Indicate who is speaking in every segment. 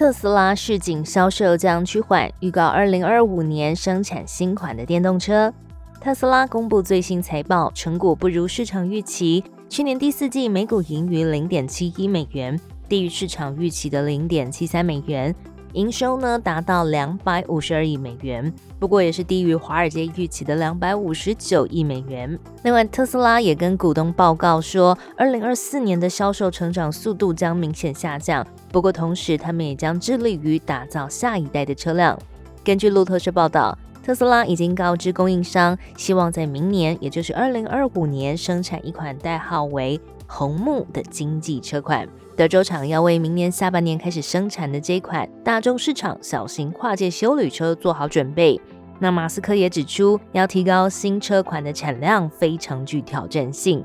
Speaker 1: 特斯拉市井销售将趋缓，预告二零二五年生产新款的电动车。特斯拉公布最新财报，成果不如市场预期，去年第四季每股盈余零点七一美元，低于市场预期的零点七三美元。营收呢达到两百五十二亿美元，不过也是低于华尔街预期的两百五十九亿美元。另外，特斯拉也跟股东报告说，二零二四年的销售成长速度将明显下降。不过，同时他们也将致力于打造下一代的车辆。根据路透社报道，特斯拉已经告知供应商，希望在明年，也就是二零二五年生产一款代号为“红木”的经济车款。德州厂要为明年下半年开始生产的这款大众市场小型跨界修旅车做好准备。那马斯克也指出，要提高新车款的产量非常具挑战性。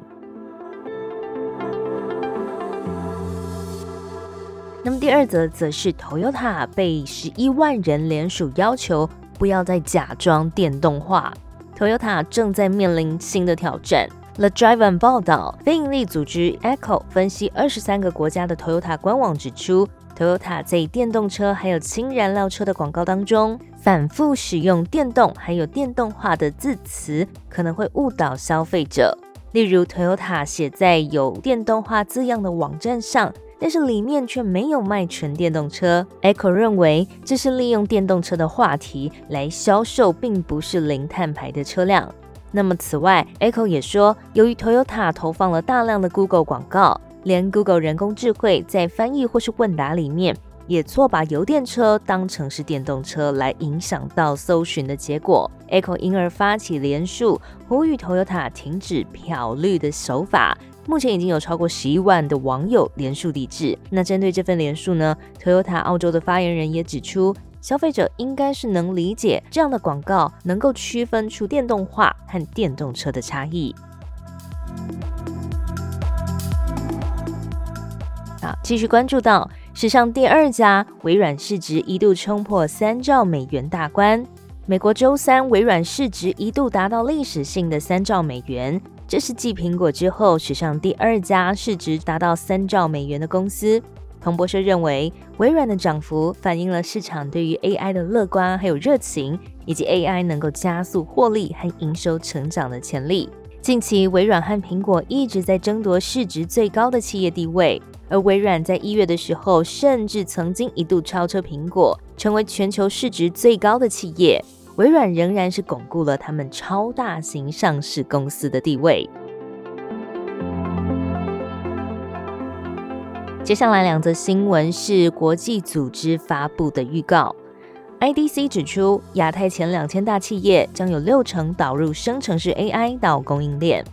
Speaker 1: 那么第二则则是 Toyota 被十一万人联署要求不要再假装电动化，Toyota 正在面临新的挑战。The Drive 报道，非营利组织 Echo 分析二十三个国家的 Toyota 官网指出，Toyota 在电动车还有氢燃料车的广告当中，反复使用电动还有电动化的字词，可能会误导消费者。例如，Toyota 写在有电动化字样的网站上，但是里面却没有卖纯电动车。Echo 认为这是利用电动车的话题来销售，并不是零碳排的车辆。那么，此外，Echo 也说，由于 Toyota 投放了大量的 Google 广告，连 Google 人工智慧在翻译或是问答里面，也错把油电车当成是电动车，来影响到搜寻的结果。Echo 因而发起连署，呼吁 Toyota 停止漂绿的手法。目前已经有超过十一万的网友连署抵制。那针对这份连署呢，Toyota 澳洲的发言人也指出。消费者应该是能理解这样的广告，能够区分出电动化和电动车的差异。好，继续关注到史上第二家微软市值一度冲破三兆美元大关。美国周三，微软市值一度达到历史性的三兆美元，这是继苹果之后史上第二家市值达到三兆美元的公司。彭博社认为，微软的涨幅反映了市场对于 AI 的乐观还有热情，以及 AI 能够加速获利和营收成长的潜力。近期，微软和苹果一直在争夺市值最高的企业地位，而微软在一月的时候，甚至曾经一度超车苹果，成为全球市值最高的企业。微软仍然是巩固了他们超大型上市公司的地位。接下来两则新闻是国际组织发布的预告。IDC 指出，亚太前两千大企业将有六成导入生成式 AI 到供应链。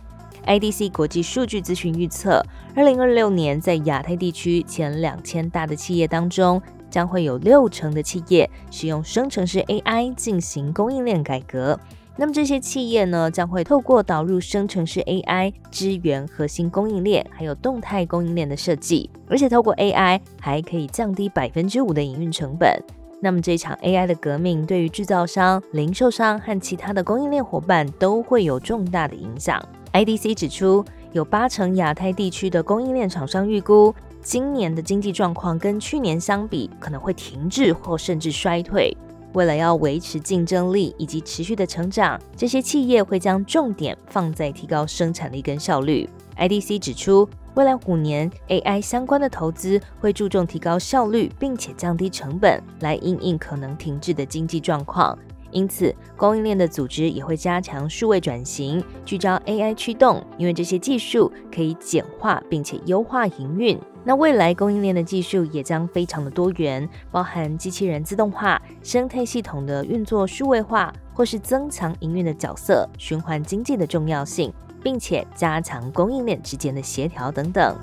Speaker 1: IDC 国际数据咨询预测，二零二六年在亚太地区前两千大的企业当中，将会有六成的企业使用生成式 AI 进行供应链改革。那么这些企业呢，将会透过导入生成式 AI 支援核心供应链，还有动态供应链的设计，而且透过 AI 还可以降低百分之五的营运成本。那么这场 AI 的革命对于制造商、零售商和其他的供应链伙伴都会有重大的影响。IDC 指出，有八成亚太地区的供应链厂商预估，今年的经济状况跟去年相比可能会停滞或甚至衰退。为了要维持竞争力以及持续的成长，这些企业会将重点放在提高生产力跟效率。IDC 指出，未来五年 AI 相关的投资会注重提高效率，并且降低成本，来应应可能停滞的经济状况。因此，供应链的组织也会加强数位转型，聚焦 AI 驱动，因为这些技术可以简化并且优化营运。那未来供应链的技术也将非常的多元，包含机器人自动化、生态系统的运作数位化，或是增强营运的角色、循环经济的重要性，并且加强供应链之间的协调等等。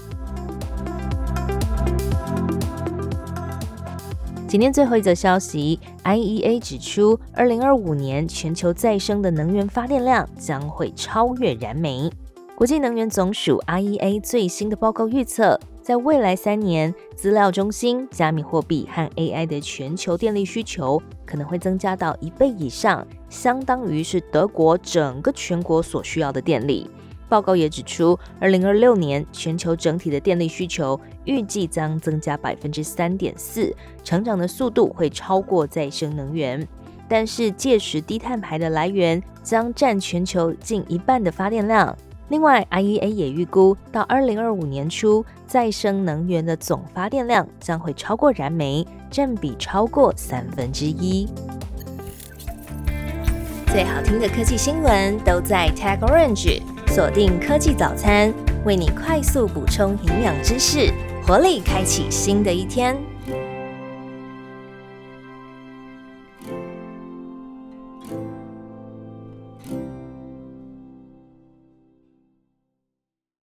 Speaker 1: 今天最后一则消息，IEA 指出，二零二五年全球再生的能源发电量将会超越燃煤。国际能源总署 IEA 最新的报告预测，在未来三年，资料中心、加密货币和 AI 的全球电力需求可能会增加到一倍以上，相当于是德国整个全国所需要的电力。报告也指出，二零二六年全球整体的电力需求预计将增加百分之三点四，成长的速度会超过再生能源。但是届时低碳排的来源将占全球近一半的发电量。另外，IEA 也预估到二零二五年初，再生能源的总发电量将会超过燃煤，占比超过三分之一。最好听的科技新闻都在 Tag Orange。锁定科技早餐，为你快速补充营养知识，活力开启新的一天。